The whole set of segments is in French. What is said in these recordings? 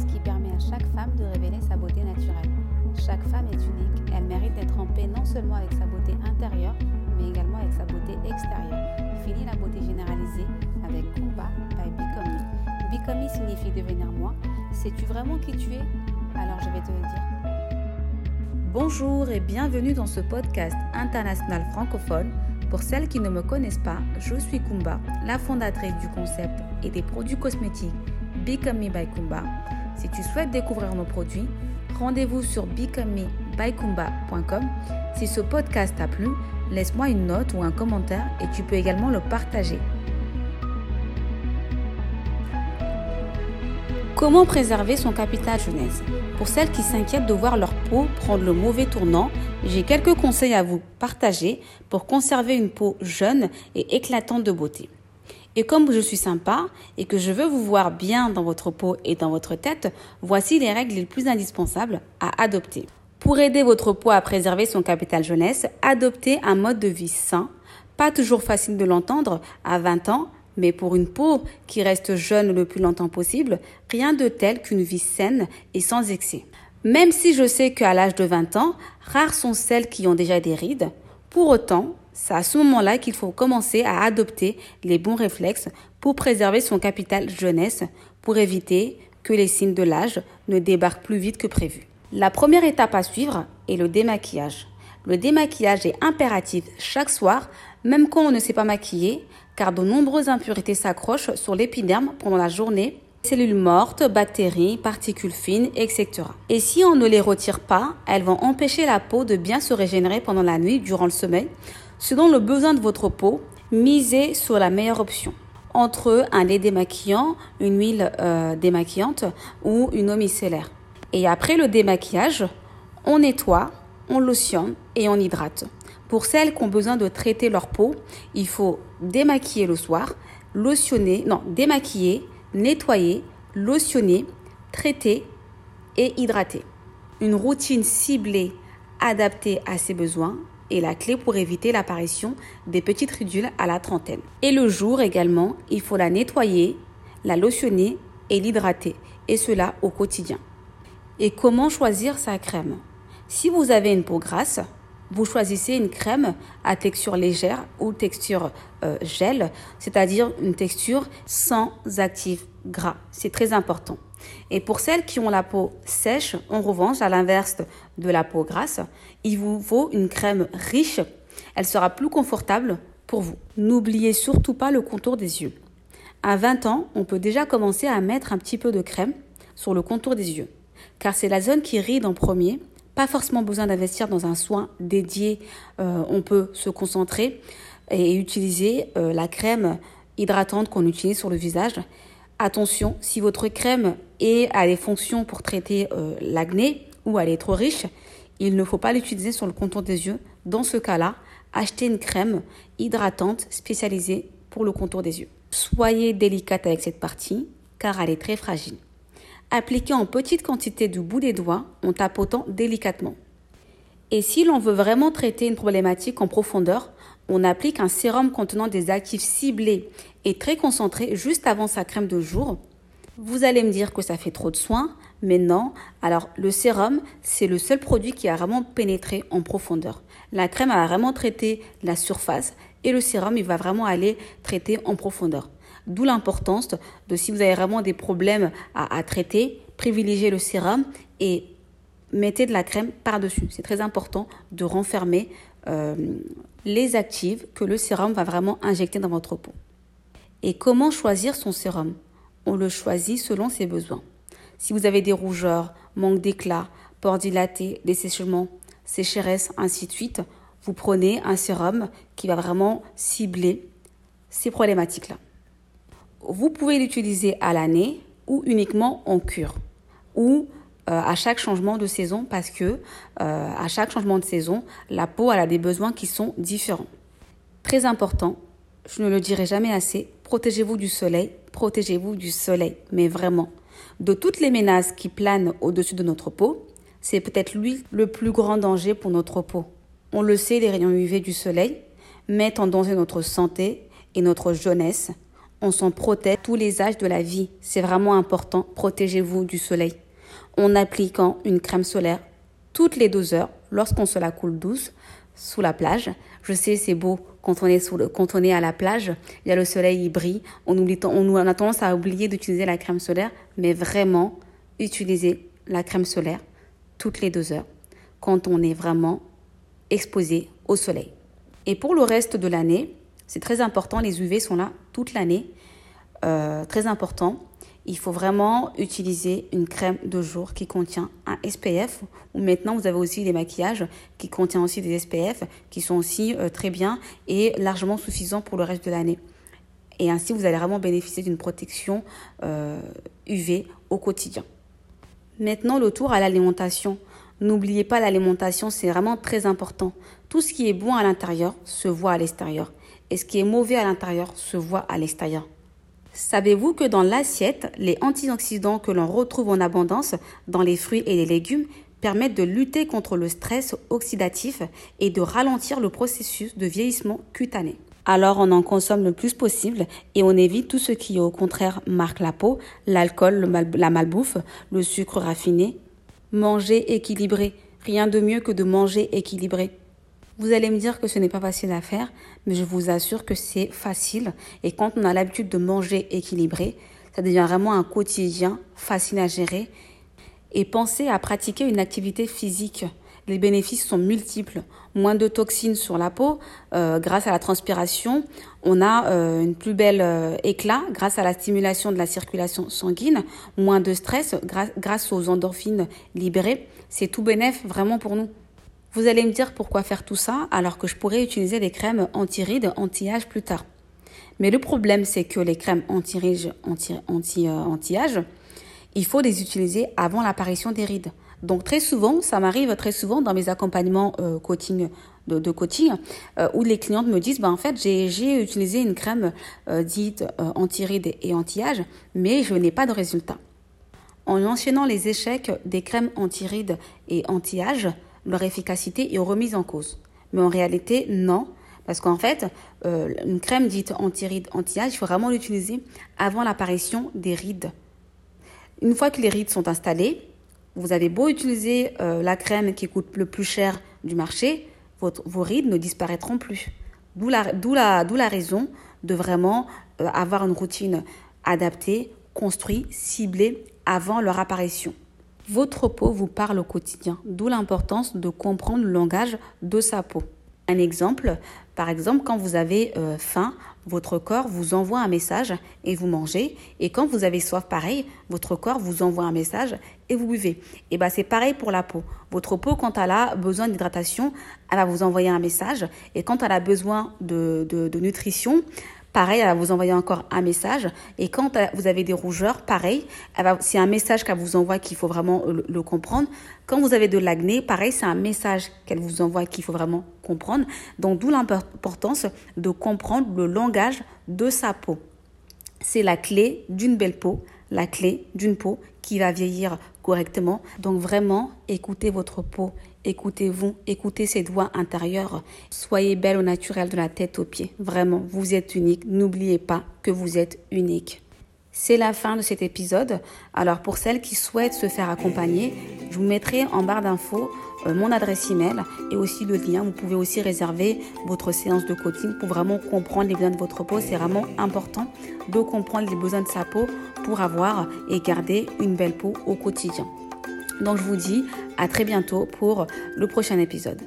qui permet à chaque femme de révéler sa beauté naturelle. Chaque femme est unique, elle mérite d'être en paix non seulement avec sa beauté intérieure, mais également avec sa beauté extérieure. Fini la beauté généralisée avec Kumba by Become Me. Become Me signifie devenir moi. Sais-tu vraiment qui tu es? Alors je vais te le dire. Bonjour et bienvenue dans ce podcast international francophone. Pour celles qui ne me connaissent pas, je suis Kumba, la fondatrice du concept et des produits cosmétiques Become Me by Kumba. Si tu souhaites découvrir nos produits, rendez-vous sur becomemebykumba.com. Si ce podcast t'a plu, laisse-moi une note ou un commentaire et tu peux également le partager. Comment préserver son capital jeunesse? Pour celles qui s'inquiètent de voir leur peau prendre le mauvais tournant, j'ai quelques conseils à vous partager pour conserver une peau jeune et éclatante de beauté. Et comme je suis sympa et que je veux vous voir bien dans votre peau et dans votre tête, voici les règles les plus indispensables à adopter. Pour aider votre peau à préserver son capital jeunesse, adoptez un mode de vie sain. Pas toujours facile de l'entendre à 20 ans, mais pour une peau qui reste jeune le plus longtemps possible, rien de tel qu'une vie saine et sans excès. Même si je sais qu'à l'âge de 20 ans, rares sont celles qui ont déjà des rides, pour autant, c'est à ce moment-là qu'il faut commencer à adopter les bons réflexes pour préserver son capital jeunesse, pour éviter que les signes de l'âge ne débarquent plus vite que prévu. La première étape à suivre est le démaquillage. Le démaquillage est impératif chaque soir, même quand on ne s'est pas maquillé, car de nombreuses impuretés s'accrochent sur l'épiderme pendant la journée cellules mortes, bactéries, particules fines, etc. Et si on ne les retire pas, elles vont empêcher la peau de bien se régénérer pendant la nuit durant le sommeil Selon le besoin de votre peau, misez sur la meilleure option. Entre un lait démaquillant, une huile euh, démaquillante ou une eau micellaire. Et après le démaquillage, on nettoie, on lotionne et on hydrate. Pour celles qui ont besoin de traiter leur peau, il faut démaquiller le soir, lotionner, non, démaquiller, nettoyer, lotionner, traiter et hydrater. Une routine ciblée adaptée à ses besoins est la clé pour éviter l'apparition des petites ridules à la trentaine. Et le jour également, il faut la nettoyer, la lotionner et l'hydrater, et cela au quotidien. Et comment choisir sa crème? Si vous avez une peau grasse, vous choisissez une crème à texture légère ou texture euh, gel, c'est-à-dire une texture sans actif gras. C'est très important. Et pour celles qui ont la peau sèche, en revanche, à l'inverse de la peau grasse, il vous faut une crème riche. Elle sera plus confortable pour vous. N'oubliez surtout pas le contour des yeux. À 20 ans, on peut déjà commencer à mettre un petit peu de crème sur le contour des yeux, car c'est la zone qui ride en premier. Pas forcément besoin d'investir dans un soin dédié. Euh, on peut se concentrer et utiliser euh, la crème hydratante qu'on utilise sur le visage Attention, si votre crème a des fonctions pour traiter euh, l'acné ou elle est trop riche, il ne faut pas l'utiliser sur le contour des yeux. Dans ce cas-là, achetez une crème hydratante spécialisée pour le contour des yeux. Soyez délicate avec cette partie car elle est très fragile. Appliquez en petite quantité du bout des doigts en tapotant délicatement. Et si l'on veut vraiment traiter une problématique en profondeur, on applique un sérum contenant des actifs ciblés et très concentrés juste avant sa crème de jour. Vous allez me dire que ça fait trop de soins, mais non. Alors le sérum, c'est le seul produit qui a vraiment pénétré en profondeur. La crème a vraiment traité la surface et le sérum, il va vraiment aller traiter en profondeur. D'où l'importance de si vous avez vraiment des problèmes à, traiter, privilégiez le sérum et mettez de la crème par-dessus. C'est très important de renfermer euh, les actifs que le sérum va vraiment injecter dans votre peau. Et comment choisir son sérum? On le choisit selon ses besoins. Si vous avez des rougeurs, manque d'éclat, pores dilatés, dessèchements, sécheresse, ainsi de suite, vous prenez un sérum qui va vraiment cibler ces problématiques-là. Vous pouvez l'utiliser à l'année ou uniquement en cure ou euh, à chaque changement de saison parce que euh, à chaque changement de saison, la peau a des besoins qui sont différents. Très important, je ne le dirai jamais assez, protégez-vous du soleil, protégez-vous du soleil, mais vraiment. De toutes les menaces qui planent au-dessus de notre peau, c'est peut-être lui le plus grand danger pour notre peau. On le sait, les rayons UV du soleil mettent en danger notre santé et notre jeunesse On s'en protège tous les âges de la vie. C'est vraiment important. Protégez-vous du soleil. En appliquant une crème solaire toutes les deux heures lorsqu'on se la coule douce sous la plage. Je sais, c'est beau quand on est sous le, à la plage, il y a le soleil, il brille. On oublie, on, a tendance à oublier d'utiliser la crème solaire, mais vraiment, utilisez la crème solaire toutes les deux heures quand on est vraiment exposé au soleil. Et pour le reste de l'année, c'est très important, les UV sont là toute l'année. Euh, très important, il faut vraiment utiliser une crème de jour qui contient un SPF. Ou maintenant, vous avez aussi des maquillages qui contiennent aussi des SPF, qui sont aussi euh, très bien et largement suffisants pour le reste de l'année. Et ainsi, vous allez vraiment bénéficier d'une protection UV euh, au quotidien. Maintenant, le tour à l'alimentation. N'oubliez pas l'alimentation, c'est vraiment très important. Tout ce qui est bon à l'intérieur se voit à l'extérieur. Et ce qui est mauvais à l'intérieur se voit à l'extérieur. Savez-vous que dans l'assiette, les antioxydants que l'on retrouve en abondance dans les fruits et les légumes permettent de lutter contre le stress oxydatif et de ralentir le processus de vieillissement cutané? Alors on en consomme le plus possible et on évite tout ce qui au contraire marque la peau, l'alcool, la malbouffe, le sucre raffiné. Manger équilibré, rien de mieux que de manger équilibré. Vous allez me dire que ce n'est pas facile à faire, mais je vous assure que c'est facile. Et quand on a l'habitude de manger équilibré, ça devient vraiment un quotidien facile à gérer. Et pensez à pratiquer une activité physique. Les bénéfices sont multiples. Moins de toxines sur la peau euh, grâce à la transpiration. On a euh, une plus belle euh, éclat grâce à la stimulation de la circulation sanguine. Moins de stress grâce aux endorphines libérées. C'est tout bénéf vraiment pour nous. Vous allez me dire pourquoi faire tout ça alors que je pourrais utiliser des crèmes anti-rides, anti-âge plus tard. Mais le problème, c'est que les crèmes anti-âge, anti, anti, anti il faut les utiliser avant l'apparition des rides. Donc très souvent, ça m'arrive très souvent dans mes accompagnements euh, coaching de, coaching euh, où les clientes me disent bah en fait j'ai utilisé une crème euh, dite anti-rides et anti-âge, mais je n'ai pas de résultat. En mentionnant les échecs des crèmes anti-rides et anti-âge, leur efficacité est remise en cause. Mais en réalité, non. Parce qu'en fait, euh, une crème dite anti-rides, anti-âge, il faut vraiment l'utiliser avant l'apparition des rides. Une fois que les rides sont installées, vous avez beau utiliser euh, la crème qui coûte le plus cher du marché, vos rides ne disparaîtront plus. D'où la, la, la, raison de vraiment euh, avoir une routine adaptée, construite, ciblée avant leur apparition. Votre peau vous parle au quotidien, d'où l'importance de comprendre le langage de sa peau. Un exemple, par exemple, quand vous avez euh, faim, votre corps vous envoie un message et vous mangez. Et quand vous avez soif, pareil, votre corps vous envoie un message et vous buvez. Et ben c'est pareil pour la peau. Votre peau, quand elle a besoin d'hydratation, elle va vous envoyer un message. Et quand elle a besoin de nutrition, Pareil, elle va vous envoyer encore un message. Et quand vous avez des rougeurs, pareil, c'est un message qu'elle vous envoie qu'il faut vraiment le, comprendre. Quand vous avez de l'acné, pareil, c'est un message qu'elle vous envoie qu'il faut vraiment comprendre. Donc, d'où l'importance de comprendre le langage de sa peau. C'est la clé d'une belle peau, la clé d'une peau qui va vieillir correctement. Donc vraiment, écoutez votre peau, écoutez-vous, écoutez ses doigts intérieurs. Soyez belle au naturel de la tête aux pieds. Vraiment, vous êtes unique. N'oubliez pas que vous êtes unique. C'est la fin de cet épisode. Alors pour celles qui souhaitent se faire accompagner, je vous mettrai en barre d'infos euh, mon adresse email et aussi le lien. Vous pouvez aussi réserver votre séance de coaching pour vraiment comprendre les besoins de votre peau. C'est vraiment important de comprendre les besoins de sa peau pour avoir et garder une belle peau au quotidien. Donc je vous dis à très bientôt pour le prochain épisode.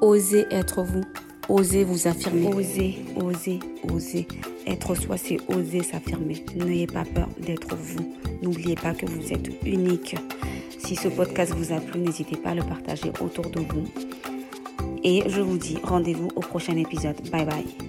Osez être vous. Osez vous affirmer. Osez, osez, osez. Être soi, c'est oser s'affirmer. N'ayez pas peur d'être vous. N'oubliez pas que vous êtes unique. Si ce podcast vous a plu, n'hésitez pas à le partager autour de vous. Et je vous dis rendez-vous au prochain épisode. Bye bye.